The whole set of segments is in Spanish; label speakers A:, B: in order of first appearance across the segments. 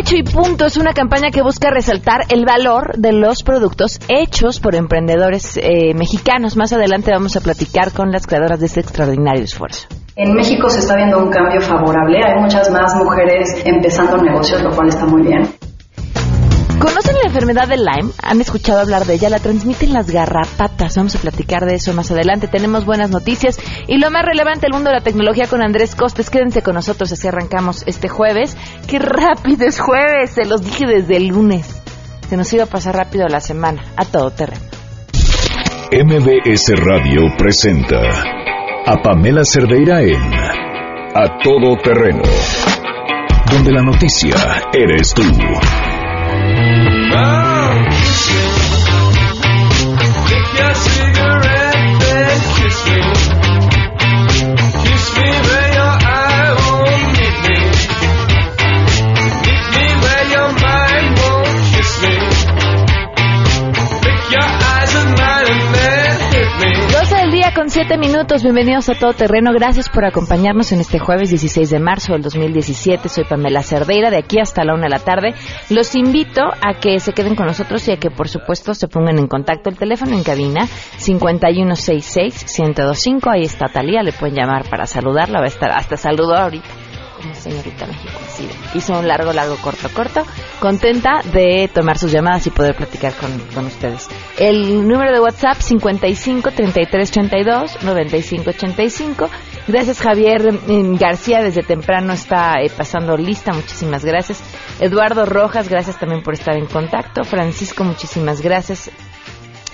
A: Hecho y Punto es una campaña que busca resaltar el valor de los productos hechos por emprendedores eh, mexicanos. Más adelante vamos a platicar con las creadoras de este extraordinario esfuerzo.
B: En México se está viendo un cambio favorable. Hay muchas más mujeres empezando negocios, lo cual está muy bien.
A: ¿Conocen la enfermedad del Lyme? ¿Han escuchado hablar de ella? La transmiten las garrapatas. Vamos a platicar de eso más adelante. Tenemos buenas noticias y lo más relevante del mundo de la tecnología con Andrés Costes. Quédense con nosotros así arrancamos este jueves. ¡Qué rápido es jueves! Se los dije desde el lunes. Se nos iba a pasar rápido la semana. A todo terreno.
C: MBS Radio presenta a Pamela Cerdeira en A Todo Terreno, donde la noticia eres tú.
A: Oh, siete minutos, bienvenidos a Todo Terreno. Gracias por acompañarnos en este jueves 16 de marzo del 2017. Soy Pamela Cerdeira, de aquí hasta la una de la tarde. Los invito a que se queden con nosotros y a que, por supuesto, se pongan en contacto. El teléfono en cabina 5166-1025. Ahí está Talía, le pueden llamar para saludarla. Va a estar hasta saludo ahorita señorita México. Sí, hizo un largo, largo, corto, corto. Contenta de tomar sus llamadas y poder platicar con, con ustedes. El número de WhatsApp 55 33 32 95 85. Gracias Javier mm, García, desde temprano está eh, pasando lista, muchísimas gracias. Eduardo Rojas, gracias también por estar en contacto. Francisco, muchísimas gracias.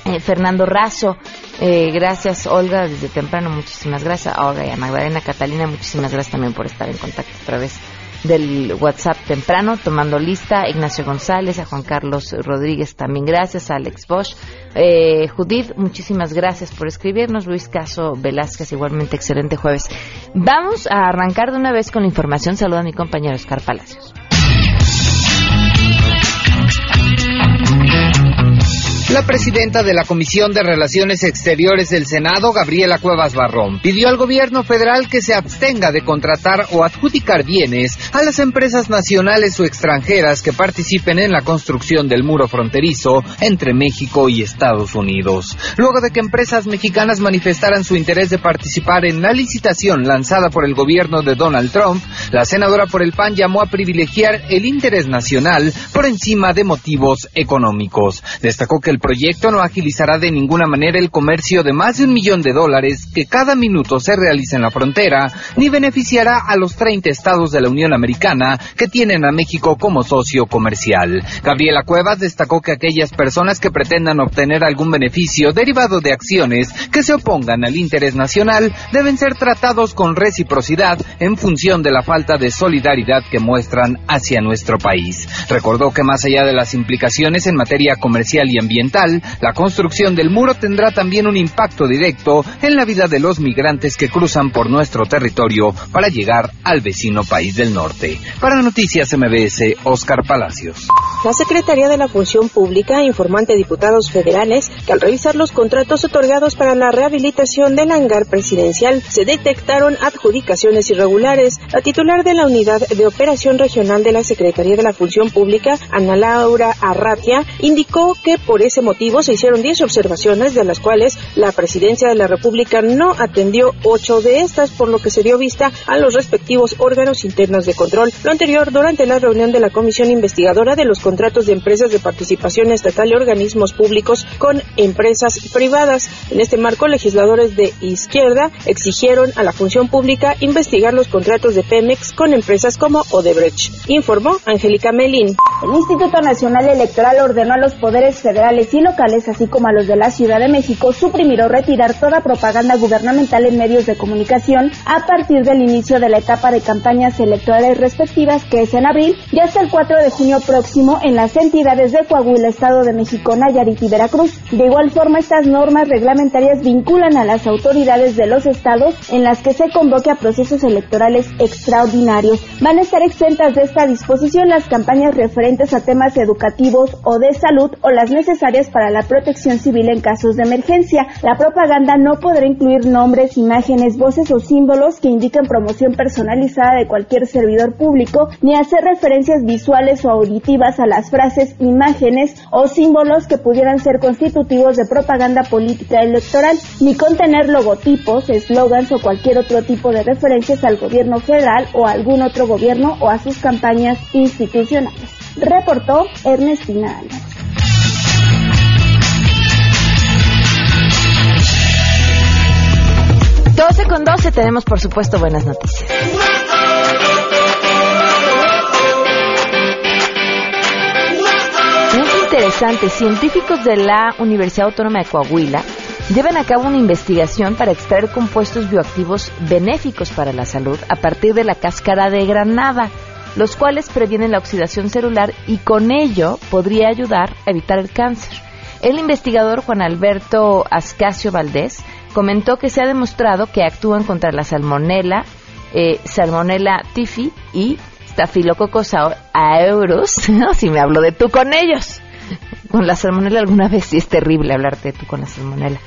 A: Eh, Fernando Razo, eh, gracias Olga, desde temprano, muchísimas gracias. Olga y a Magdalena Catalina, muchísimas gracias también por estar en contacto a través del WhatsApp temprano, tomando lista. Ignacio González, a Juan Carlos Rodríguez también gracias, a Alex Bosch. Eh, Judith, muchísimas gracias por escribirnos. Luis Caso Velázquez, igualmente excelente jueves. Vamos a arrancar de una vez con la información. Saluda a mi compañero Oscar Palacios.
D: La presidenta de la Comisión de Relaciones Exteriores del Senado, Gabriela Cuevas Barrón, pidió al gobierno federal que se abstenga de contratar o adjudicar bienes a las empresas nacionales o extranjeras que participen en la construcción del muro fronterizo entre México y Estados Unidos. Luego de que empresas mexicanas manifestaran su interés de participar en la licitación lanzada por el gobierno de Donald Trump, la senadora por el PAN llamó a privilegiar el interés nacional por encima de motivos económicos. Destacó que el proyecto no agilizará de ninguna manera el comercio de más de un millón de dólares que cada minuto se realiza en la frontera, ni beneficiará a los 30 estados de la Unión Americana que tienen a México como socio comercial. Gabriela Cuevas destacó que aquellas personas que pretendan obtener algún beneficio derivado de acciones que se opongan al interés nacional deben ser tratados con reciprocidad en función de la falta de solidaridad que muestran hacia nuestro país. Recordó que más allá de las implicaciones en materia comercial y ambiental, la construcción del muro tendrá también un impacto directo en la vida de los migrantes que cruzan por nuestro territorio para llegar al vecino país del norte. Para Noticias MBS, Oscar Palacios.
E: La Secretaría de la Función Pública informó ante diputados federales que al revisar los contratos otorgados para la rehabilitación del hangar presidencial se detectaron adjudicaciones irregulares. La titular de la Unidad de Operación Regional de la Secretaría de la Función Pública, Ana Laura Arratia, indicó que por ese motivo se hicieron 10 observaciones, de las cuales la Presidencia de la República no atendió 8 de estas, por lo que se dio vista a los respectivos órganos internos de control. Lo anterior durante la reunión de la Comisión Investigadora de los Contratos de Empresas de Participación Estatal y Organismos Públicos con Empresas Privadas. En este marco, legisladores de izquierda exigieron a la función pública investigar los contratos de Pemex con empresas como Odebrecht. Informó Angélica Melín.
F: El Instituto Nacional Electoral ordenó a los poderes federales y locales, así como a los de la Ciudad de México, suprimir o retirar toda propaganda gubernamental en medios de comunicación a partir del inicio de la etapa de campañas electorales respectivas, que es en abril, y hasta el 4 de junio próximo en las entidades de Coahuila, Estado de México, Nayarit y Veracruz. De igual forma, estas normas reglamentarias vinculan a las autoridades de los estados en las que se convoque a procesos electorales extraordinarios. Van a estar exentas de esta disposición las campañas referentes a temas educativos o de salud o las necesarias para la protección civil en casos de emergencia. La propaganda no podrá incluir nombres, imágenes, voces o símbolos que indiquen promoción personalizada de cualquier servidor público, ni hacer referencias visuales o auditivas a las frases, imágenes o símbolos que pudieran ser constitutivos de propaganda política electoral, ni contener logotipos, eslogans o cualquier otro tipo de referencias al gobierno federal o a algún otro gobierno o a sus campañas institucionales. Reportó Ernestina Álvarez.
A: 12 con 12 tenemos por supuesto buenas noticias. Es interesante, científicos de la Universidad Autónoma de Coahuila llevan a cabo una investigación para extraer compuestos bioactivos benéficos para la salud a partir de la cáscara de granada, los cuales previenen la oxidación celular y con ello podría ayudar a evitar el cáncer. El investigador Juan Alberto Ascasio Valdés comentó que se ha demostrado que actúan contra la salmonela, eh, salmonella tifi y Staphylococcus aureus, ¿no? si me hablo de tú con ellos. Con la salmonela alguna vez sí es terrible hablarte de tú con la salmonela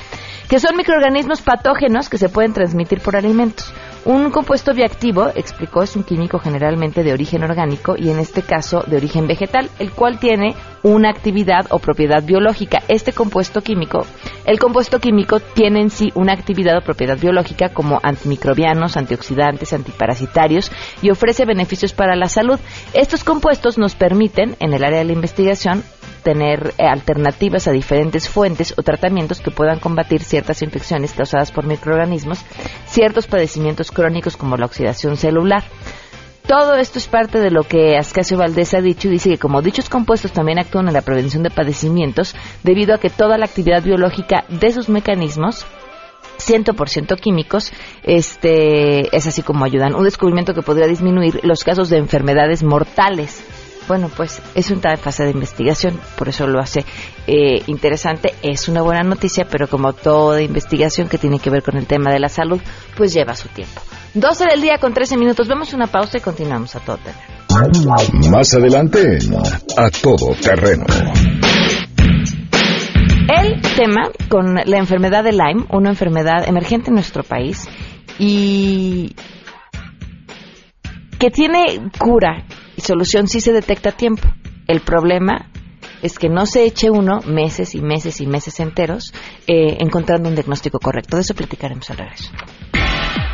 A: que son microorganismos patógenos que se pueden transmitir por alimentos. Un compuesto bioactivo, explicó, es un químico generalmente de origen orgánico y en este caso de origen vegetal, el cual tiene una actividad o propiedad biológica. Este compuesto químico, el compuesto químico tiene en sí una actividad o propiedad biológica como antimicrobianos, antioxidantes, antiparasitarios y ofrece beneficios para la salud. Estos compuestos nos permiten, en el área de la investigación, tener eh, alternativas a diferentes fuentes o tratamientos que puedan combatir ciertas infecciones causadas por microorganismos, ciertos padecimientos crónicos como la oxidación celular. Todo esto es parte de lo que Ascasio Valdés ha dicho y dice que como dichos compuestos también actúan en la prevención de padecimientos debido a que toda la actividad biológica de sus mecanismos 100% químicos, este, es así como ayudan. Un descubrimiento que podría disminuir los casos de enfermedades mortales bueno, pues es una fase de investigación, por eso lo hace eh, interesante. Es una buena noticia, pero como toda investigación que tiene que ver con el tema de la salud, pues lleva su tiempo. 12 del día con 13 minutos. Vemos una pausa y continuamos a todo terreno.
C: Más adelante, a todo terreno.
A: El tema con la enfermedad de Lyme, una enfermedad emergente en nuestro país y que tiene cura y solución si se detecta a tiempo. El problema es que no se eche uno meses y meses y meses enteros eh, encontrando un diagnóstico correcto. De eso platicaremos al regreso.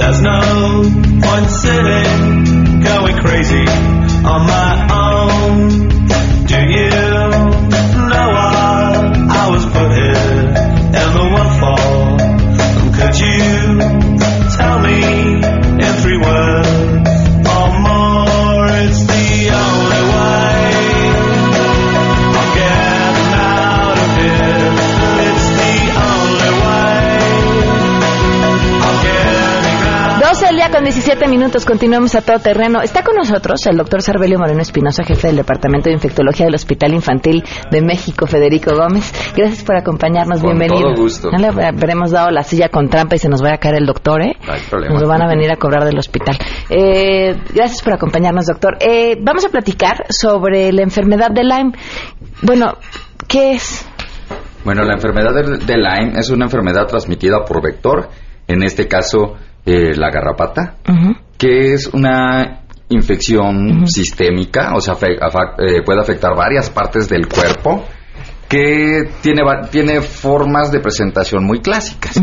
C: There's no point sitting, going crazy on my own.
A: Con 17 minutos, continuamos a todo terreno. Está con nosotros el doctor Sarbelio Moreno Espinosa, jefe del Departamento de Infectología del Hospital Infantil de México, Federico Gómez. Gracias por acompañarnos,
G: con
A: bienvenido.
G: Todo gusto.
A: No le habremos dado la silla con trampa y se nos va a caer el doctor, ¿eh?
G: No hay problema.
A: Nos lo van a venir a cobrar del hospital. Eh, gracias por acompañarnos, doctor. Eh, vamos a platicar sobre la enfermedad de Lyme. Bueno, ¿qué es?
G: Bueno, la enfermedad de, de Lyme es una enfermedad transmitida por vector, en este caso eh, la garrapata, que es una infección sistémica, o sea, eh, puede afectar varias partes del cuerpo que tiene, tiene formas de presentación muy clásicas.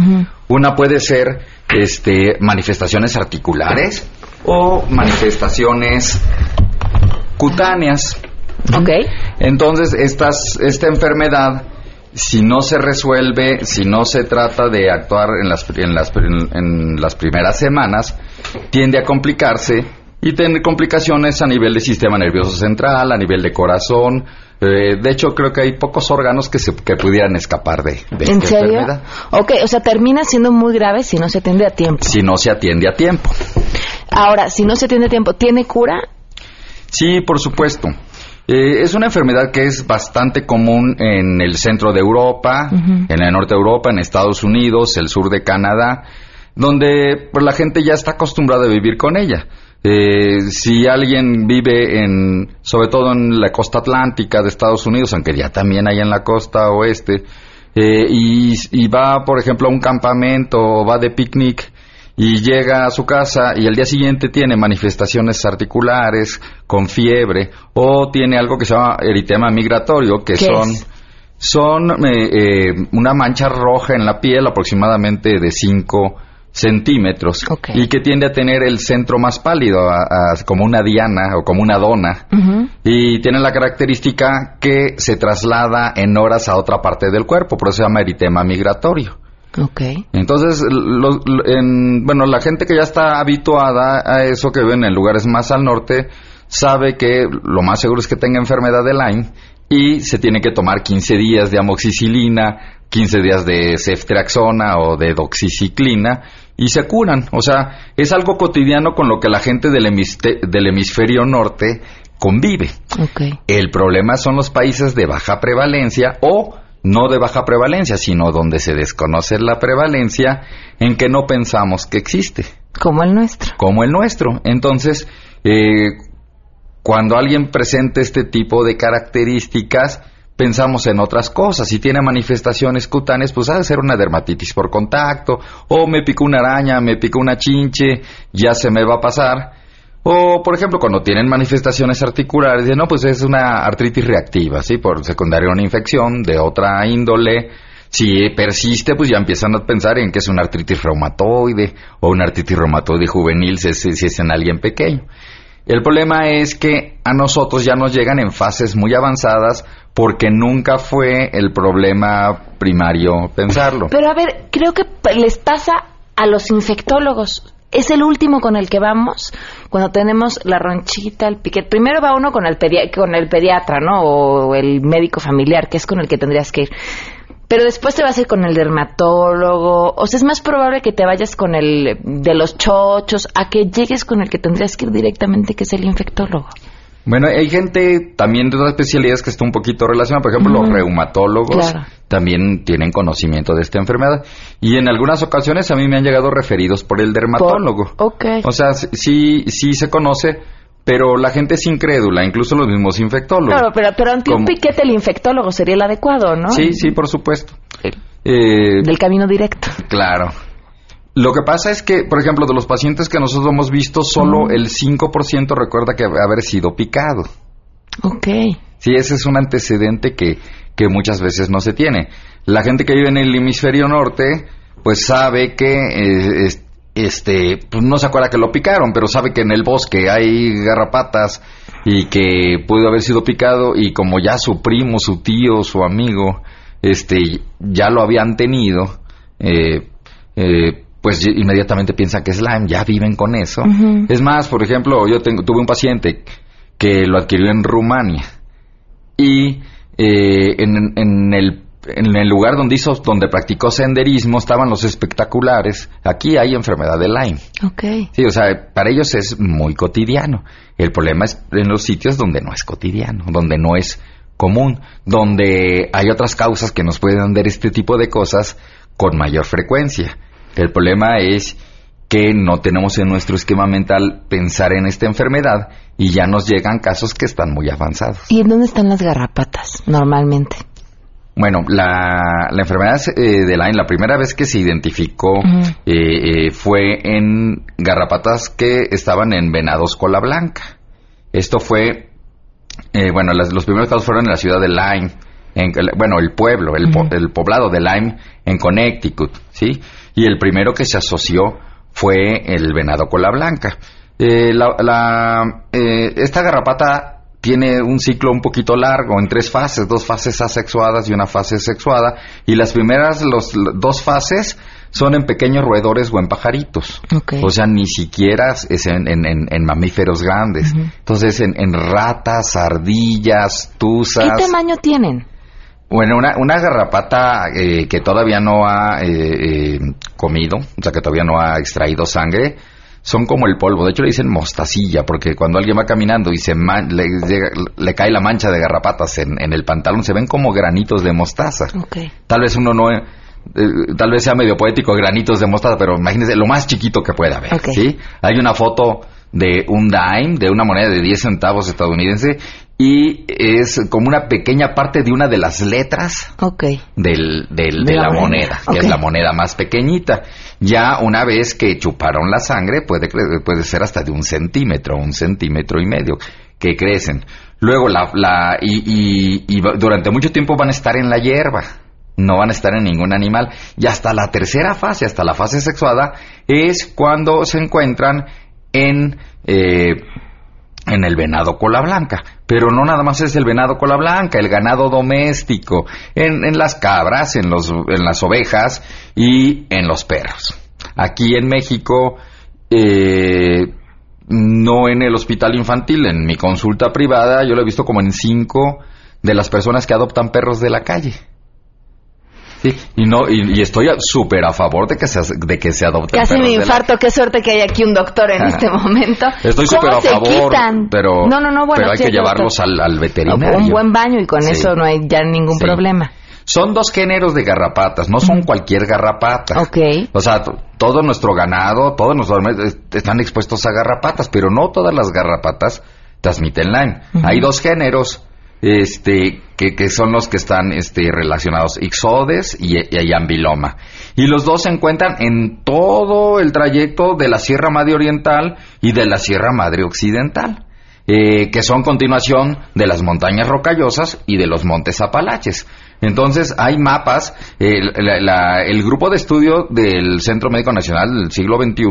G: Una puede ser este, manifestaciones articulares o manifestaciones cutáneas.
A: Ok.
G: Entonces, estas, esta enfermedad, si no se resuelve, si no se trata de actuar en las, en las, en las primeras semanas, tiende a complicarse y tener complicaciones a nivel del sistema nervioso central, a nivel de corazón. Eh, de hecho, creo que hay pocos órganos que, se, que pudieran escapar de, de
A: ¿En
G: esta
A: serio?
G: enfermedad.
A: Ok, o sea, termina siendo muy grave si no se atiende a tiempo.
G: Si no se atiende a tiempo.
A: Ahora, si no se atiende a tiempo, ¿tiene cura?
G: Sí, por supuesto. Eh, es una enfermedad que es bastante común en el centro de Europa, en el norte de Europa, en Estados Unidos, el sur de Canadá, donde pues, la gente ya está acostumbrada a vivir con ella. Eh, si alguien vive en, sobre todo en la costa atlántica de Estados Unidos, aunque ya también hay en la costa oeste, eh, y, y va, por ejemplo, a un campamento o va de picnic, y llega a su casa y al día siguiente tiene manifestaciones articulares con fiebre o tiene algo que se llama eritema migratorio que
A: ¿Qué
G: son
A: es?
G: son eh, eh, una mancha roja en la piel aproximadamente de 5 centímetros y que tiende a tener el centro más pálido a- a- como una diana o como una dona. Y tiene la característica que se traslada en horas a otra parte del cuerpo por eso se llama eritema migratorio
A: Ok.
G: entonces, en- bueno, la gente que ya está habituada a eso, que viven en lugares más al norte, sabe que lo más seguro es que tenga enfermedad de Lyme y se tiene que tomar 15 días de amoxicilina, 15 días de ceftriaxona o de doxiciclina y se curan. O sea, es algo cotidiano con lo que la gente del, del hemisferio norte convive.
A: Ok.
G: El problema son los países de baja prevalencia o no de baja prevalencia, sino donde se desconoce la prevalencia en que no pensamos que existe,
A: Como el nuestro.
G: como el nuestro. Entonces, eh, cuando alguien presenta este tipo de características, pensamos en otras cosas. Si tiene manifestaciones cutáneas, pues ha de ser una dermatitis por contacto, o me picó una araña, me picó una chinche, ya se me va a pasar. O, por ejemplo, cuando tienen manifestaciones articulares, dicen, no, pues es una artritis reactiva, ¿sí? Por secundaria una infección de otra índole. Si persiste, pues ya empiezan a pensar en que es una artritis reumatoide o una artritis reumatoide juvenil si es, si es en alguien pequeño. El problema es que a nosotros ya nos llegan en fases muy avanzadas porque nunca fue el problema primario pensarlo.
A: Pero a ver, creo que les pasa a los infectólogos. Es el último con el que vamos cuando tenemos la ronchita, el piquete. Primero va uno con el, con el pediatra, ¿no? O el médico familiar, que es con el que tendrías que ir. Pero después te vas a ir con el dermatólogo. O sea, es más probable que te vayas con el de los chochos a que llegues con el que tendrías que ir directamente, que es el infectólogo.
G: Bueno, hay gente también de otras especialidades que está un poquito relacionada. Por ejemplo, los reumatólogos
A: Claro.
G: también tienen conocimiento de esta enfermedad. Y en algunas ocasiones a mí me han llegado referidos por el dermatólogo.
A: Por- ok.
G: O sea, sí, sí se conoce, pero la gente es incrédula, incluso los mismos infectólogos.
A: Claro, pero, pero ante un
G: Como-
A: piquete el infectólogo sería el adecuado, ¿no?
G: Sí, sí, por supuesto. Eh,
A: del camino directo.
G: Claro. Lo que pasa es que, por ejemplo, de los pacientes que nosotros hemos visto, solo el 5% recuerda que haber sido picado.
A: Ok.
G: Sí, ese es un antecedente que, que muchas veces no se tiene. La gente que vive en el hemisferio norte, pues sabe que eh, es- este, pues no se acuerda que lo picaron, pero sabe que en el bosque hay garrapatas y que pudo haber sido picado y como ya su primo, su tío, su amigo, este, ya lo habían tenido, eh, eh, pues inmediatamente piensan que es Lyme, ya viven con eso. Es más, por ejemplo, yo tengo, tuve un paciente que lo adquirió en Rumania y eh, en, en el en el lugar donde hizo donde practicó senderismo estaban los espectaculares. Aquí hay enfermedad de Lyme.
A: Ok.
G: sí o sea para ellos es muy cotidiano. El problema es en los sitios donde no es cotidiano donde no es común donde hay otras causas que nos pueden dar este tipo de cosas con mayor frecuencia el problema es que no tenemos en nuestro esquema mental pensar en esta enfermedad y ya nos llegan casos que están muy avanzados.
A: ¿Y en dónde están las garrapatas normalmente?
G: Bueno, la, la enfermedad eh, de Lyme, la primera vez que se identificó eh, eh, fue en garrapatas que estaban en venados cola blanca. Esto fue, eh, bueno, las- los primeros casos fueron en la ciudad de Lyme, en, bueno, el pueblo, el, el poblado de Lyme en Connecticut, ¿sí? Y el primero que se asoció fue el venado cola blanca. Eh, la- la, eh, esta garrapata tiene un ciclo un poquito largo, en tres fases, dos fases asexuadas y una fase sexuada, y las primeras los, dos fases son en pequeños roedores o en pajaritos. O sea, ni siquiera es en, en, mamíferos grandes. Entonces, en, ratas, ardillas, tuzas.
A: ¿Qué tamaño tienen?
G: Bueno, una, una garrapata eh, que todavía no ha eh, eh, comido, o sea, que todavía no ha extraído sangre, son como el polvo. De hecho, le dicen mostacilla, porque cuando alguien va caminando y se le, cae la mancha de garrapatas en, el pantalón, se ven como granitos de mostaza. Tal vez uno no. tal vez sea medio poético granitos de mostaza, pero imagínense lo más chiquito que pueda haber. ¿sí? Hay una foto de un dime, de una moneda de 10 centavos estadounidense, y es como una pequeña parte de una de las letras del, del, de, la, moneda, que es la moneda más pequeñita. Ya una vez que chuparon la sangre, puede, puede ser hasta de un centímetro, un centímetro y medio, que crecen. Luego, la, la y, y, durante mucho tiempo van a estar en la hierba no van a estar en ningún animal. Y hasta la tercera fase, hasta la fase sexuada, es cuando se encuentran en eh, en el venado cola blanca. Pero no nada más es el venado cola blanca, el ganado doméstico, en, en las cabras, en, los, en las ovejas y en los perros. Aquí en México, eh, no en el hospital infantil, en mi consulta privada, yo lo he visto como en cinco de las personas que adoptan perros de la calle. Sí, y no y, estoy súper a favor de que se de que se adopten
A: Casi me infarto, qué suerte que hay aquí un doctor en este momento.
G: Estoy súper a favor, pero no, no, no, bueno, pero hay que llevarlos al, veterinario.
A: Un buen baño y con eso no hay ya ningún problema.
G: Son dos géneros de garrapatas, no son cualquier garrapata.
A: Ok.
G: O sea, todo nuestro ganado, todos nuestros están expuestos a garrapatas, pero no todas las garrapatas transmiten Lyme. Hay dos géneros este, que, son los que están este, relacionados, Ixodes y, y, Ambiloma. Y los dos se encuentran en todo el trayecto de la Sierra Madre Oriental y de la Sierra Madre Occidental. Eh, que son continuación de las montañas rocallosas y de los montes Apalaches. Entonces hay mapas, el grupo de estudio del Centro Médico Nacional del siglo XXI,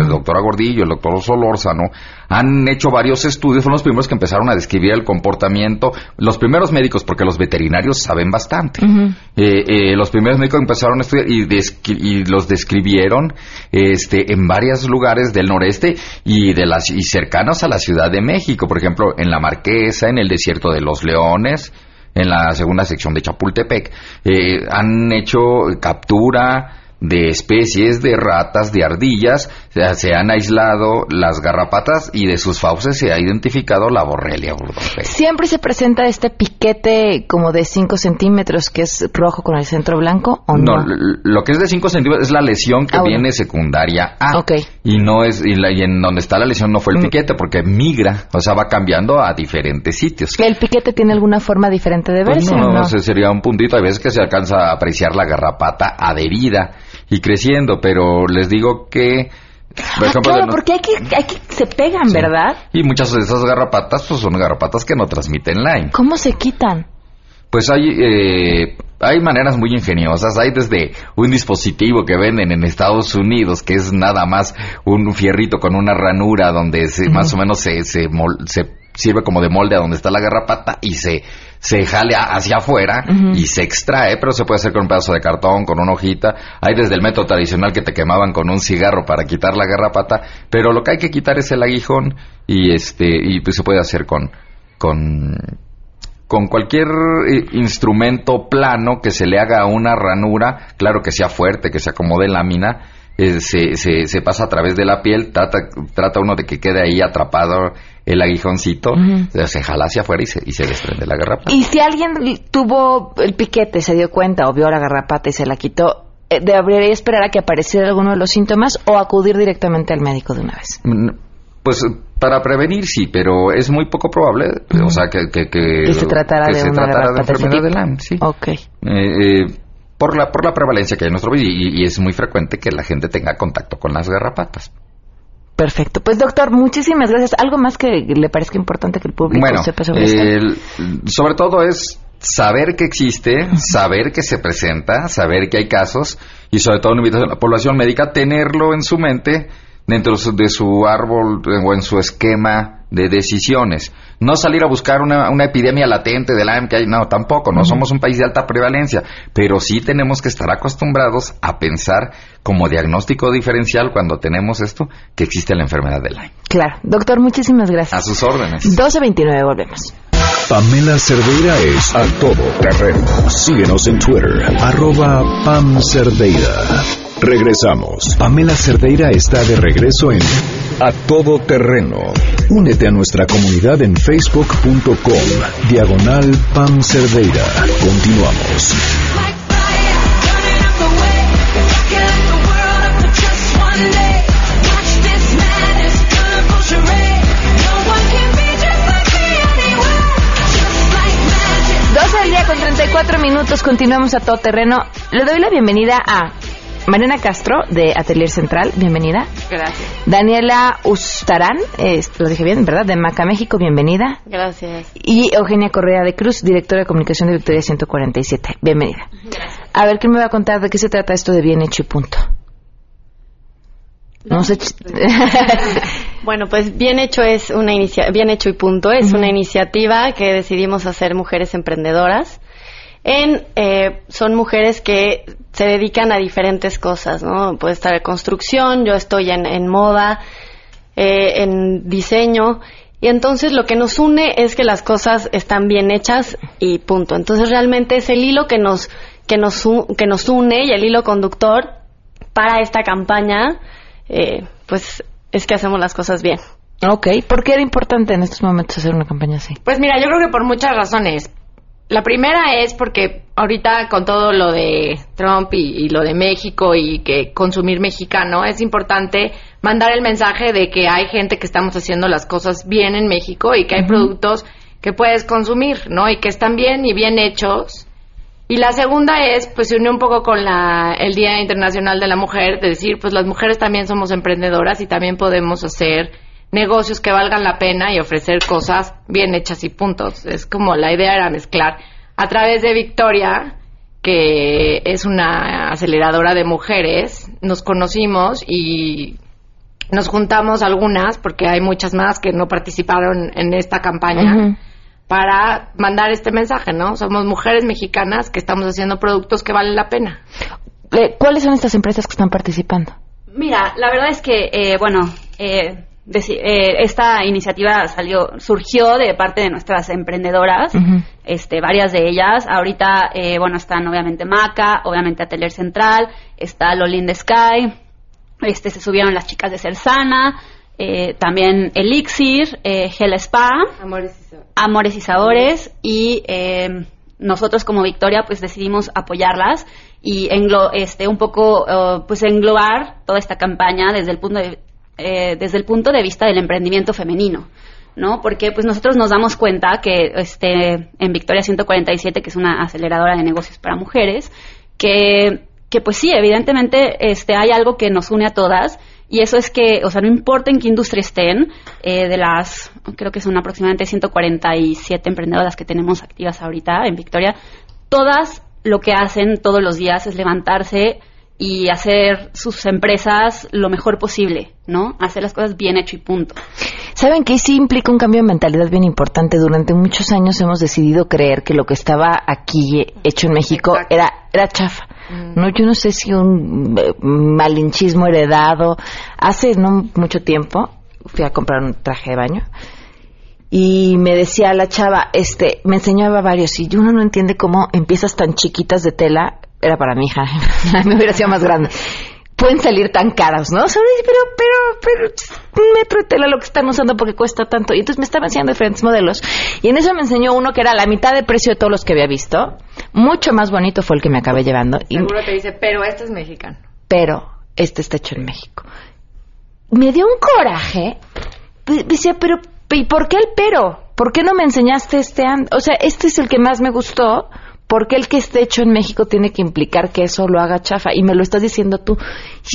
G: el doctor Agordillo, el doctor Solórzano, han hecho varios estudios, fueron los primeros que empezaron a describir el comportamiento, los primeros médicos, porque los veterinarios saben bastante, eh, eh, los primeros médicos empezaron a estudiar y, y, los describieron este, en varios lugares del noreste y, de las, y cercanos a la Ciudad de México, por ejemplo, en la Marquesa, en el desierto de los Leones, en la segunda sección de Chapultepec, eh, han hecho captura de especies de ratas, de ardillas, se han aislado las garrapatas y de sus fauces se ha identificado la borrelia
A: ¿Siempre se presenta este piquete como de 5 centímetros que es rojo con el centro blanco o no?
G: No, lo que es de 5 centímetros es la lesión que ah, viene secundaria A. Y no es, y, en donde está la lesión no fue el mm. piquete porque migra, o sea, va cambiando a diferentes sitios.
A: ¿El piquete tiene alguna forma diferente de
G: pues
A: verse?
G: no, no, sería un puntito, hay veces que se alcanza a apreciar la garrapata adherida y creciendo, pero les digo que
A: por ah, claro, porque hay que, hay que se pegan, ¿verdad?
G: Y muchas de esas garrapatas pues son garrapatas que no transmiten Lyme.
A: ¿Cómo se quitan?
G: Pues hay eh, hay maneras muy ingeniosas. Hay desde un dispositivo que venden en Estados Unidos que es nada más un fierrito con una ranura donde se, más o menos se, se, se sirve como de molde a donde está la garrapata y se, se jale hacia afuera y se extrae, pero se puede hacer con un pedazo de cartón, con una hojita. Hay desde el método tradicional que te quemaban con un cigarro para quitar la garrapata, pero lo que hay que quitar es el aguijón y este y pues se puede hacer con con con cualquier eh, instrumento plano que se le haga una ranura, claro que sea fuerte, que se acomode lámina, eh, se, se, se, pasa a través de la piel, trata, trata uno de que quede ahí atrapado el aguijoncito, se jala hacia afuera y se, y se desprende la garrapata.
A: Y si alguien tuvo el piquete, se dio cuenta o vio la garrapata y se la quitó, eh, ¿debería esperar a que apareciera alguno de los síntomas o acudir directamente al médico de una vez?
G: Mm, pues para prevenir sí, pero es muy poco probable, o sea, que, que,
A: se tratara de una
G: enfermedad de Lyme, sí.
A: Ok.
G: Eh, eh, por la, por la prevalencia que hay en nuestro país y, es muy frecuente que la gente tenga contacto con las garrapatas.
A: Perfecto. Pues doctor, muchísimas gracias. ¿Algo más que le parezca importante que el público sepa sobre esto?
G: Sobre todo es saber que existe, saber que se presenta, saber que hay casos y sobre todo una invitación a la población médica tenerlo en su mente dentro de su árbol o en su esquema de decisiones. No salir a buscar una, una epidemia latente de Lyme que hay, no, tampoco, no somos un país de alta prevalencia, pero sí tenemos que estar acostumbrados a pensar como diagnóstico diferencial cuando tenemos esto, que existe la enfermedad de Lyme.
A: Claro. Doctor, muchísimas gracias.
G: A sus órdenes.
A: 12.29, volvemos.
H: Pamela Cerdeira es a todo terreno. Síguenos en Twitter, arroba Pam Cerdeira. Regresamos. Pamela Cerdeira está de regreso en A Todo Terreno. Únete a nuestra comunidad en facebook.com, diagonal Pam Cerdeira. Continuamos.
A: del día con 34 minutos, continuamos a todo terreno. Le doy la bienvenida a Mariana Castro de Atelier Central, bienvenida.
I: Gracias.
A: Daniela Ustarán, eh, lo dije bien, ¿verdad? De Maca México, bienvenida.
I: Gracias.
A: Y Eugenia Correa de Cruz, directora de comunicación de Victoria 147, bienvenida. A ver, ¿quién me va a contar de qué se trata esto de bien hecho y punto? No sé.
I: Bueno, pues bien hecho es una inicia bien hecho y punto es una iniciativa que decidimos hacer mujeres emprendedoras. En eh, son mujeres que se dedican a diferentes cosas, ¿no? Puede estar en construcción, yo estoy en, en moda, eh, en diseño. Y entonces lo que nos une es que las cosas están bien hechas y punto. Entonces realmente es el hilo que nos, que nos, que nos une y el hilo conductor para esta campaña, eh, pues es que hacemos las cosas bien.
A: ok, ¿por qué era importante en estos momentos hacer una campaña así?
J: Pues mira, yo creo que por muchas razones. La primera es porque ahorita con todo lo de Trump y, y lo de México y que consumir mexicano, es importante mandar el mensaje de que hay gente que estamos haciendo las cosas bien en México y que hay productos que puedes consumir, ¿no? Y que están bien y bien hechos. Y la segunda es, pues se une un poco con la, el Día Internacional de la Mujer, de decir, pues las mujeres también somos emprendedoras y también podemos hacer negocios que valgan la pena y ofrecer cosas bien hechas y puntos. Es como la idea era mezclar a través de Victoria, que es una aceleradora de mujeres, nos conocimos y nos juntamos algunas, porque hay muchas más que no participaron en esta campaña, para mandar este mensaje, ¿no? Somos mujeres mexicanas que estamos haciendo productos que valen la pena.
A: Eh, ¿Cuáles son estas empresas que están participando?
K: Mira, la verdad es que, eh, bueno, eh, esta iniciativa salió, surgió de parte de nuestras emprendedoras, este, varias de ellas. Ahorita, eh, bueno, están obviamente Maca, obviamente Atelier Central, está Lolin the Sky, este, se subieron las chicas de Cersana, eh, también Elixir, eh, Gel Spa, Amores y Sabores y eh, nosotros como Victoria pues decidimos apoyarlas y englo este un poco eh, pues englobar toda esta campaña desde el punto de eh, desde el punto de vista del emprendimiento femenino ¿no? Porque pues nosotros nos damos cuenta que este en Victoria 147 que es una aceleradora de negocios para mujeres que que pues sí, evidentemente este hay algo que nos une a todas y eso es que, o sea, no importa en qué industria estén, eh, de las, creo que son aproximadamente 147 emprendedoras que tenemos activas ahorita en Victoria, todas lo que hacen todos los días es levantarse y hacer sus empresas lo mejor posible, ¿no? Hacer las cosas bien hecho y punto.
A: Saben que sí implica un cambio de mentalidad bien importante. Durante muchos años hemos decidido creer que lo que estaba aquí hecho en México era, era chafa. No, yo no sé si un eh, malinchismo heredado. Hace no mucho tiempo fui a comprar un traje de baño y me decía la chava, este, me enseñaba varios y uno no entiende cómo empiezas tan chiquitas de tela. Era para mi hija, me hubiera sido más grande pueden salir tan caros, ¿no? Pero, pero, pero, un metro de tela lo que están usando porque cuesta tanto. Y entonces me estaban enseñando diferentes modelos. Y en eso me enseñó uno que era la mitad de precio de todos los que había visto. Mucho más bonito fue el que me acabé llevando. Y-
J: Seguro te dice, pero este es mexicano.
A: pero este está hecho en México. Me dio un coraje. Decía, pero, ¿y por qué el pero? ¿Por qué no me enseñaste este? O sea, este es el que más me gustó. ¿Por qué el que esté hecho en México tiene que implicar que eso lo haga chafa? Y me lo estás diciendo tú.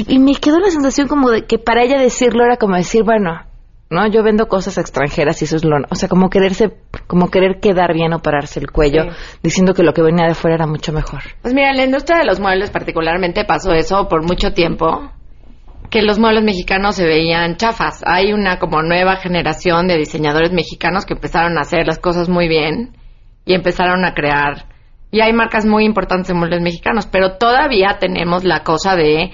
A: Y, me quedó la sensación como de que para ella decirlo era como decir, bueno, no, yo vendo cosas extranjeras y eso es lo, o sea, como quererse, como querer quedar bien o pararse el cuello,
J: Sí.
A: diciendo que lo que venía de fuera era mucho mejor.
J: Pues mira, en la industria de los muebles particularmente pasó eso por mucho tiempo. que los muebles mexicanos se veían chafas. Hay una como nueva generación de diseñadores mexicanos que empezaron a hacer las cosas muy bien y empezaron a crear. Y hay marcas muy importantes de muebles mexicanos, pero todavía tenemos la cosa de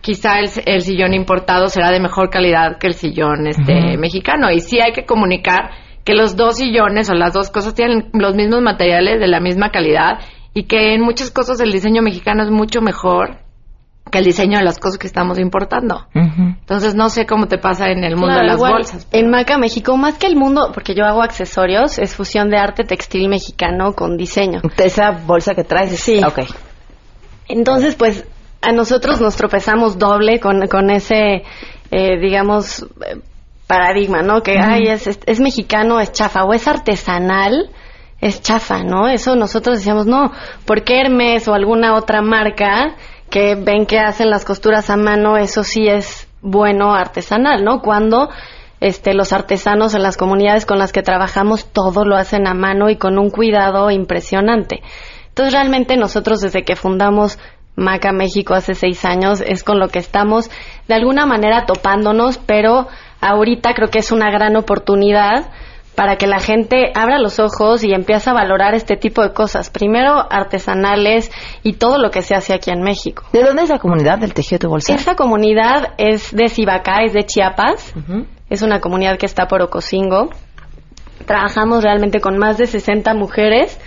J: quizá el, el sillón importado será de mejor calidad que el sillón este mexicano. Y sí hay que comunicar que los dos sillones o las dos cosas tienen los mismos materiales de la misma calidad y que en muchas cosas el diseño mexicano es mucho mejor que el diseño de las cosas que estamos importando. Entonces no sé cómo te pasa en el mundo
I: Claro,
J: de las
I: igual,
J: bolsas.
I: En Maca México, más que el mundo, porque yo hago accesorios, es fusión de arte textil mexicano con diseño.
A: Esa bolsa que traes.
I: Sí.
A: Ok.
I: Entonces, pues, a nosotros nos tropezamos doble con, con ese, eh, digamos, eh, paradigma, ¿no? Que, ay, es, es, es mexicano, es chafa, o es artesanal, es chafa, ¿no? Eso nosotros decíamos, no, ¿por qué Hermes o alguna otra marca que ven que hacen las costuras a mano, eso sí es bueno artesanal, ¿no? Cuando este, los artesanos en las comunidades con las que trabajamos todo lo hacen a mano y con un cuidado impresionante. Entonces realmente nosotros desde que fundamos Maca México hace seis años es con lo que estamos de alguna manera topándonos, pero ahorita creo que es una gran oportunidad para que la gente abra los ojos y empiece a valorar este tipo de cosas. Primero artesanales y todo lo que se hace aquí en México.
A: ¿De dónde es la comunidad del tejido de bolsa?
I: Esta comunidad es de Cibacá, es de Chiapas. Es una comunidad que está por Ocosingo. Trabajamos realmente con más de 60 mujeres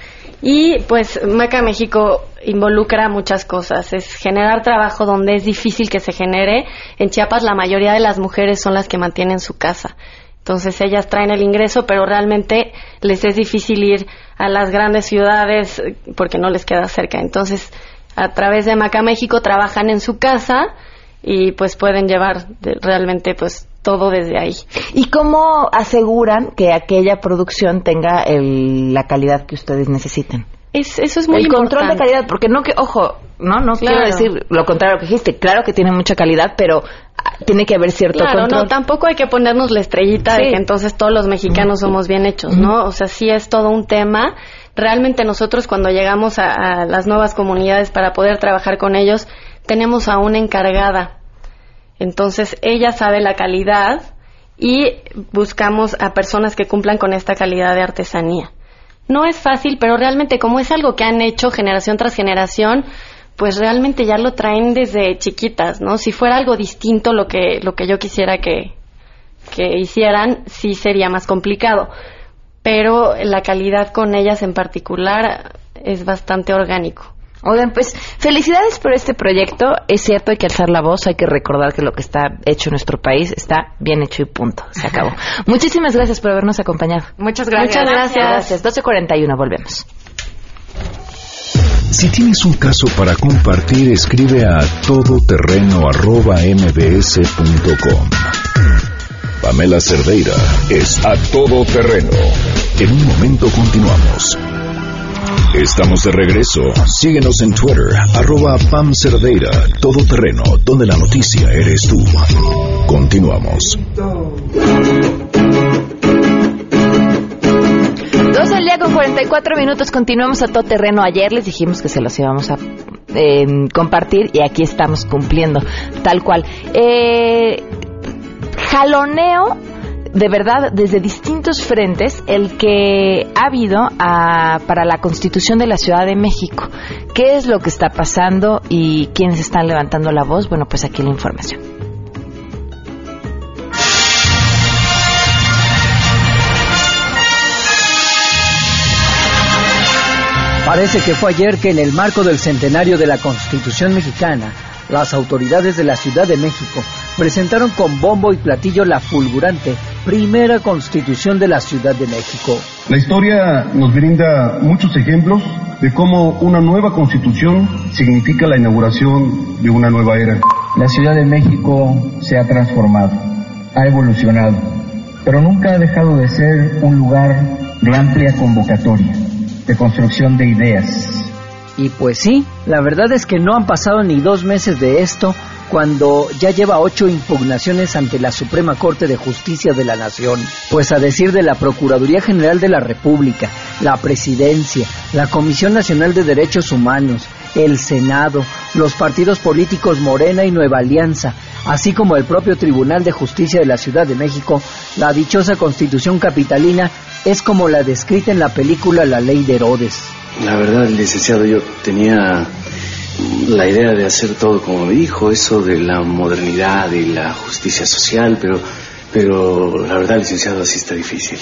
I: y pues Maca México involucra muchas cosas. Es generar trabajo donde es difícil que se genere. En Chiapas la mayoría de las mujeres son las que mantienen su casa. Entonces ellas traen el ingreso, pero realmente les es difícil ir a las grandes ciudades eh, porque no les queda cerca. Entonces, a través de Maca México trabajan en su casa y pues pueden llevar de- realmente pues todo desde ahí.
A: ¿Y cómo aseguran que aquella producción tenga el- la calidad que ustedes necesiten?
I: Es, eso es muy
A: el control de
I: importante.
A: calidad, porque no que, ojo, no, no
I: Claro.
A: quiero decir lo contrario que dijiste, claro que tiene mucha calidad, pero ah, tiene que haber cierto
I: Claro,
A: control.
I: no, tampoco hay que ponernos la estrellita de que entonces todos los mexicanos somos bien hechos, ¿no? O sea, sí es todo un tema. Realmente nosotros cuando llegamos a, a las nuevas comunidades para poder trabajar con ellos, tenemos a una encargada. Entonces ella sabe la calidad y buscamos a personas que cumplan con esta calidad de artesanía. No es fácil, pero realmente como es algo que han hecho generación tras generación, pues realmente ya lo traen desde chiquitas, ¿no? Si fuera algo distinto lo que lo que yo quisiera que que hicieran, sí sería más complicado. Pero la calidad con ellas en particular es bastante orgánico.
A: Oigan, pues felicidades por este proyecto. Es cierto, hay que alzar la voz, hay que recordar que lo que está hecho en nuestro país está bien hecho y punto. Se acabó. Muchísimas gracias por habernos acompañado.
J: Muchas gracias.
I: Muchas gracias.
A: Gracias. 12.41, volvemos.
H: Si tienes un caso para compartir, escribe a todoterreno.mbs.com. Pamela Cerdeira es a todoterreno. En un momento continuamos. Estamos de regreso. Síguenos en Twitter, arroba Pam Cerdeira, todoterreno, donde la noticia eres tú. Continuamos.
A: Dos al día con 44 minutos. Continuamos a todo terreno. Ayer les dijimos que se los íbamos a eh, compartir y aquí estamos cumpliendo tal cual. Eh, jaloneo de verdad desde distintos frentes el que ha habido ah, para la constitución de la Ciudad de México. ¿Qué es lo que está pasando y quiénes están levantando la voz? Bueno, pues aquí la información.
L: Parece que fue ayer que en el marco del centenario de la Constitución mexicana, las autoridades de la Ciudad de México presentaron con bombo y platillo la fulgurante primera Constitución de la Ciudad de México.
M: La historia nos brinda muchos ejemplos de cómo una nueva constitución significa la inauguración de una nueva era.
N: La Ciudad de México se ha transformado, ha evolucionado, pero nunca ha dejado de ser un lugar de amplia convocatoria, de construcción de ideas.
L: Y pues sí, la verdad es que no han pasado ni dos meses de esto cuando ya lleva ocho impugnaciones ante la Suprema Corte de Justicia de la Nación. Pues a decir de la Procuraduría General de la República, la Presidencia, la Comisión Nacional de Derechos Humanos, el Senado, los partidos políticos Morena y Nueva Alianza, así como el propio Tribunal de Justicia de la Ciudad de México, la dichosa constitución capitalina es como la descrita en la película La Ley de Herodes.
O: La verdad, licenciado, yo tenía la idea de hacer todo como me dijo, eso de la modernidad y la justicia social, pero, pero la verdad, licenciado, así está difícil.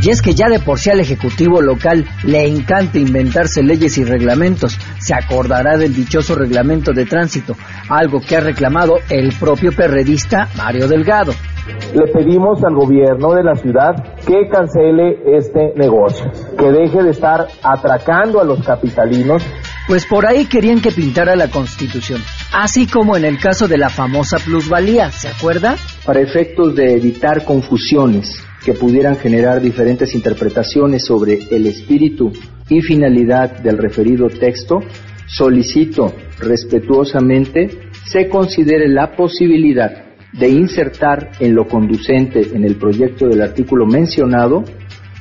L: Y es que ya de por sí al Ejecutivo local le encanta inventarse leyes y reglamentos. Se acordará del dichoso reglamento de tránsito, algo que ha reclamado el propio perredista Mario Delgado.
P: Le pedimos al gobierno de la ciudad que cancele este negocio, que deje de estar atracando a los capitalinos.
L: Pues por ahí querían que pintara la constitución, así como en el caso de la famosa plusvalía, ¿se acuerda?
N: Para efectos de evitar confusiones que pudieran generar diferentes interpretaciones sobre el espíritu y finalidad del referido texto, solicito respetuosamente se considere la posibilidad de insertar en lo conducente en el proyecto del artículo mencionado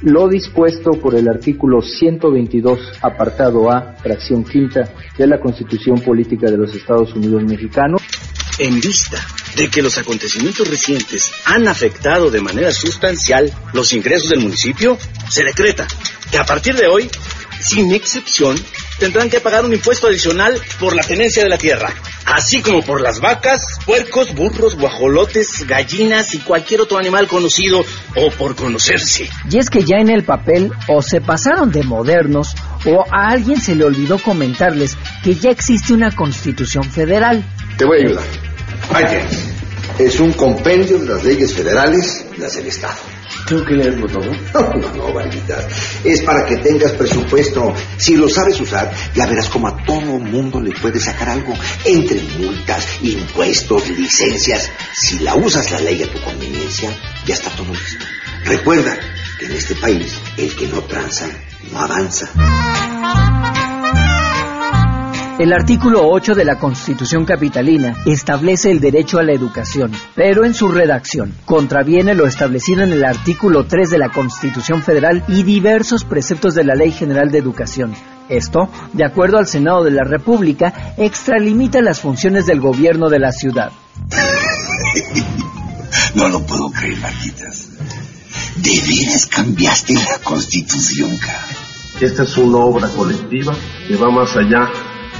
N: lo dispuesto por el artículo 122, apartado A, fracción quinta de la Constitución Política de los Estados Unidos Mexicanos.
Q: En vista de que los acontecimientos recientes han afectado de manera sustancial los ingresos del municipio, se decreta que a partir de hoy, sin excepción, tendrán que pagar un impuesto adicional por la tenencia de la tierra, así como por las vacas, puercos, burros, guajolotes, gallinas y cualquier otro animal conocido o por conocerse.
L: Y es que ya en el papel o se pasaron de modernos o a alguien se le olvidó comentarles que ya existe una constitución federal.
R: Te voy a ayudar. Ahí tienes. Es un compendio de las leyes federales, las del Estado.
O: ¿Tengo que leerlo todo?
R: No, no, no, Varguitas. Es para que tengas presupuesto. Si lo sabes usar, ya verás como a todo mundo le puedes sacar algo. Entre multas, impuestos, licencias. Si la usas la ley a tu conveniencia, ya está todo listo. Recuerda que en este país, el que no tranza, no avanza.
L: El artículo 8 de la Constitución Capitalina establece el derecho a la educación, pero en su redacción contraviene lo establecido en el artículo 3 de la Constitución Federal y diversos preceptos de la Ley General de Educación. Esto, de acuerdo al Senado de la República, extralimita las funciones del gobierno de la ciudad.
R: No lo puedo creer, Marquitas. De veras cambiaste la Constitución, cara.
M: Esta es una obra colectiva que va más allá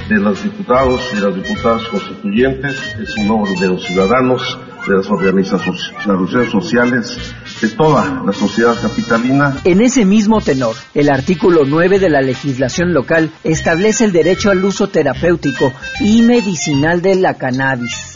M: de los diputados y las diputadas constituyentes, es una obra de los ciudadanos, de las organizaciones sociales, de toda la sociedad capitalina.
L: En ese mismo tenor, el artículo 9 de la legislación local establece el derecho al uso terapéutico y medicinal de la cannabis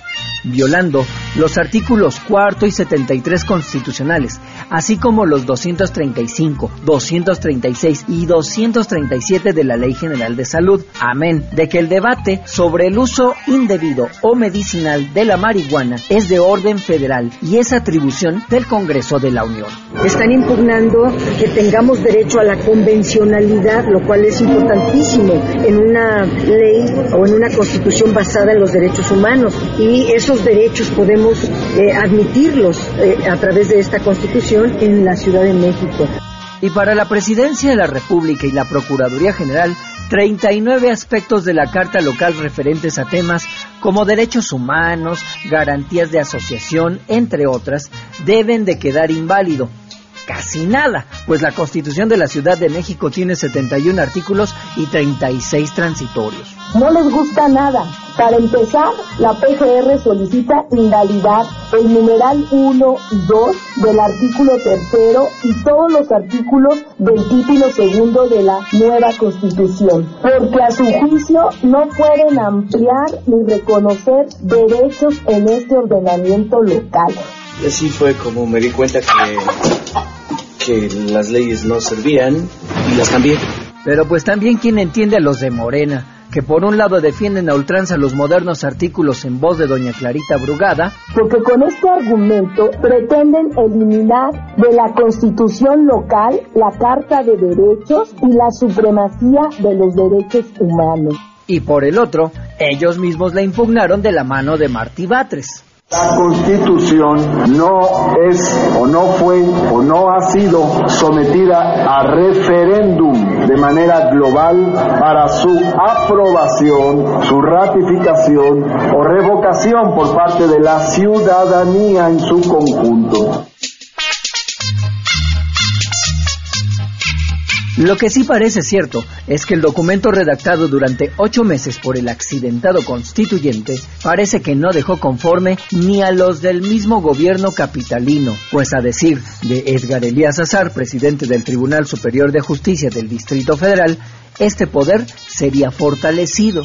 L: violando los artículos cuarto y 73 constitucionales, así como los 235, 236 y 237 de la Ley General de Salud. Amén de que el debate sobre el uso indebido o medicinal de la marihuana es de orden federal y es atribución del Congreso de la Unión.
S: Están impugnando que tengamos derecho a la convencionalidad, lo cual es importantísimo en una ley o en una constitución basada en los derechos humanos. Y esos derechos podemos eh, admitirlos eh, a través de esta constitución en la Ciudad de México.
L: Y para la Presidencia de la República y la Procuraduría General, 39 aspectos de la Carta Local referentes a temas como derechos humanos, garantías de asociación, entre otras, deben de quedar inválido. Casi nada, pues la Constitución de la Ciudad de México tiene 71 artículos y 36 transitorios.
S: No les gusta nada. Para empezar, la PGR solicita invalidar el numeral 1 y 2 del artículo 3 y todos los artículos del título segundo de la nueva Constitución, porque a su juicio no pueden ampliar ni reconocer derechos en este ordenamiento local.
O: Y así fue como me di cuenta que, que las leyes no servían y las cambié.
L: Pero pues también quien entiende a los de Morena, que por un lado defienden a ultranza los modernos artículos en voz de doña Clarita Brugada,
S: porque con este argumento pretenden eliminar de la constitución local la Carta de Derechos y la supremacía de los derechos humanos.
L: y por el otro, ellos mismos la impugnaron de la mano de Martí Batres.
T: La Constitución no es o no fue o no ha sido sometida a referéndum de manera global para su aprobación, su ratificación o revocación por parte de la ciudadanía en su conjunto.
L: Lo que sí parece cierto es que el documento redactado durante ocho meses por el accidentado constituyente parece que no dejó conforme ni a los del mismo gobierno capitalino, pues a decir de Edgar Elías Azar, presidente del Tribunal Superior de Justicia del Distrito Federal, este poder sería fortalecido.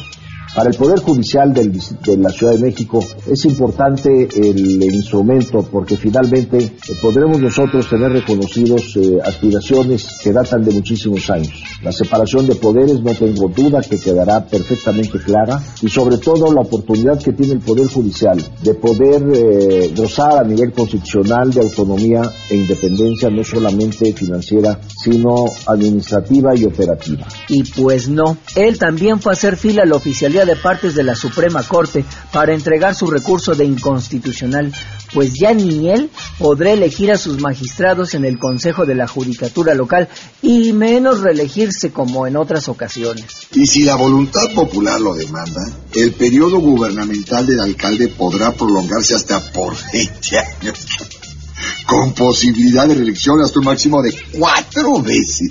N: Para el Poder Judicial del, de la Ciudad de México es importante el instrumento porque finalmente eh, podremos nosotros tener reconocidos eh, aspiraciones que datan de muchísimos años. La separación de poderes no tengo duda que quedará perfectamente clara y sobre todo la oportunidad que tiene el Poder Judicial de poder eh, gozar a nivel constitucional de autonomía e independencia no solamente financiera sino administrativa y operativa.
L: Y pues no, él también fue a hacer fila a la de partes de la Suprema Corte para entregar su recurso de inconstitucional, pues ya ni él podrá elegir a sus magistrados en el Consejo de la Judicatura local y menos reelegirse como en otras ocasiones.
R: Y si la voluntad popular lo demanda, el periodo gubernamental del alcalde podrá prolongarse hasta por 20 años, con posibilidad de reelección hasta un máximo de cuatro veces.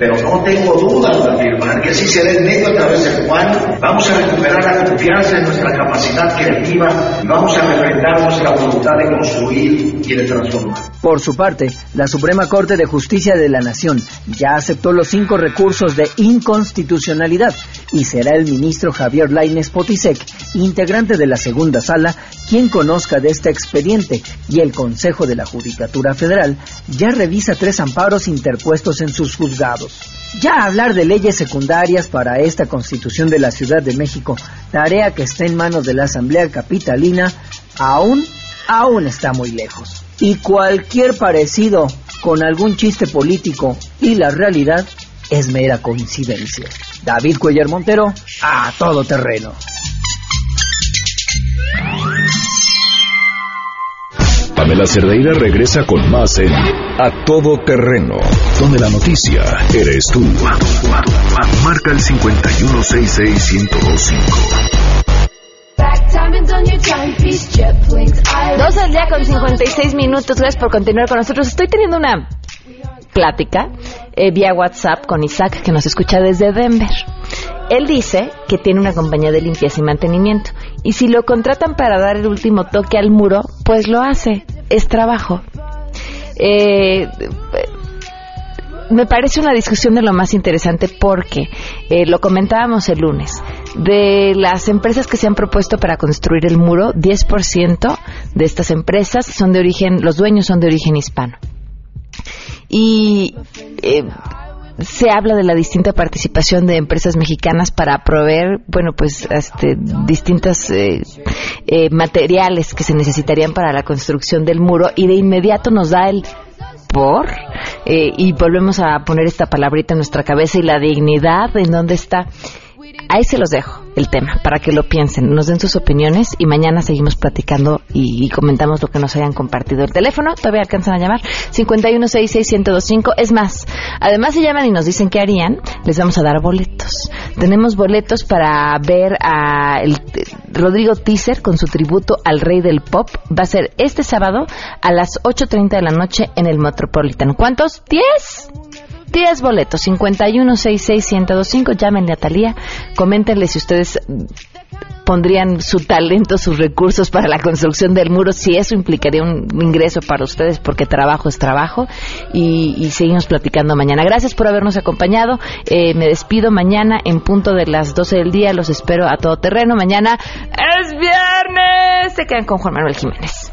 Q: Pero no tengo dudas de afirmar que si será el medio a través del cual vamos a recuperar la confianza en nuestra capacidad creativa y vamos a refrendar nuestra voluntad de construir y de transformar.
L: Por su parte, la Suprema Corte de Justicia de la Nación ya aceptó los cinco recursos de inconstitucionalidad y será el ministro Javier Lainez Potisek, integrante de la segunda sala, quien conozca de este expediente y el Consejo de la Judicatura Federal ya revisa tres amparos interpuestos en sus juzgados. Ya hablar de leyes secundarias para esta constitución de la Ciudad de México, tarea que está en manos de la Asamblea Capitalina, aún, aún está muy lejos. Y cualquier parecido con algún chiste político y la realidad es mera coincidencia. David Cuellar Montero, a todo terreno.
H: Pamela Cerdeira regresa con más en A Todo Terreno, donde la noticia eres tú. Marca el 5166125.
A: Dos al día con 56 minutos. Gracias por continuar con nosotros. Estoy teniendo una plática eh, vía WhatsApp con Isaac, que nos escucha desde Denver. Él dice que tiene una compañía de limpieza y mantenimiento. Y si lo contratan para dar el último toque al muro, pues lo hace. Es trabajo. Eh, me parece una discusión de lo más interesante porque eh, lo comentábamos el lunes. De las empresas que se han propuesto para construir el muro, 10% de estas empresas son de origen, los dueños son de origen hispano. Y eh, se habla de la distinta participación de empresas mexicanas para proveer, bueno, pues, este, distintos eh, eh, materiales que se necesitarían para la construcción del muro y de inmediato nos da el por eh, y volvemos a poner esta palabrita en nuestra cabeza y la dignidad en dónde está. Ahí se los dejo el tema para que lo piensen, nos den sus opiniones y mañana seguimos platicando y, comentamos lo que nos hayan compartido. El teléfono todavía alcanzan a llamar 5166125. Es más, además si llaman y nos dicen qué harían, les vamos a dar boletos. Tenemos boletos para ver a el, Rodrigo Teaser con su tributo al rey del pop. Va a ser este sábado a las 8.30 de la noche en el Metropolitan. ¿Cuántos? ¿10? 10 boletos, 51661025. Llámenle a Talía, coméntenle si ustedes pondrían su talento, sus recursos para la construcción del muro, si eso implicaría un ingreso para ustedes, porque trabajo es trabajo. Y, seguimos platicando mañana. Gracias por habernos acompañado. Eh, me despido mañana en punto de las 12 del día. Los espero a todo terreno. Mañana es viernes. Se quedan con Juan Manuel Jiménez.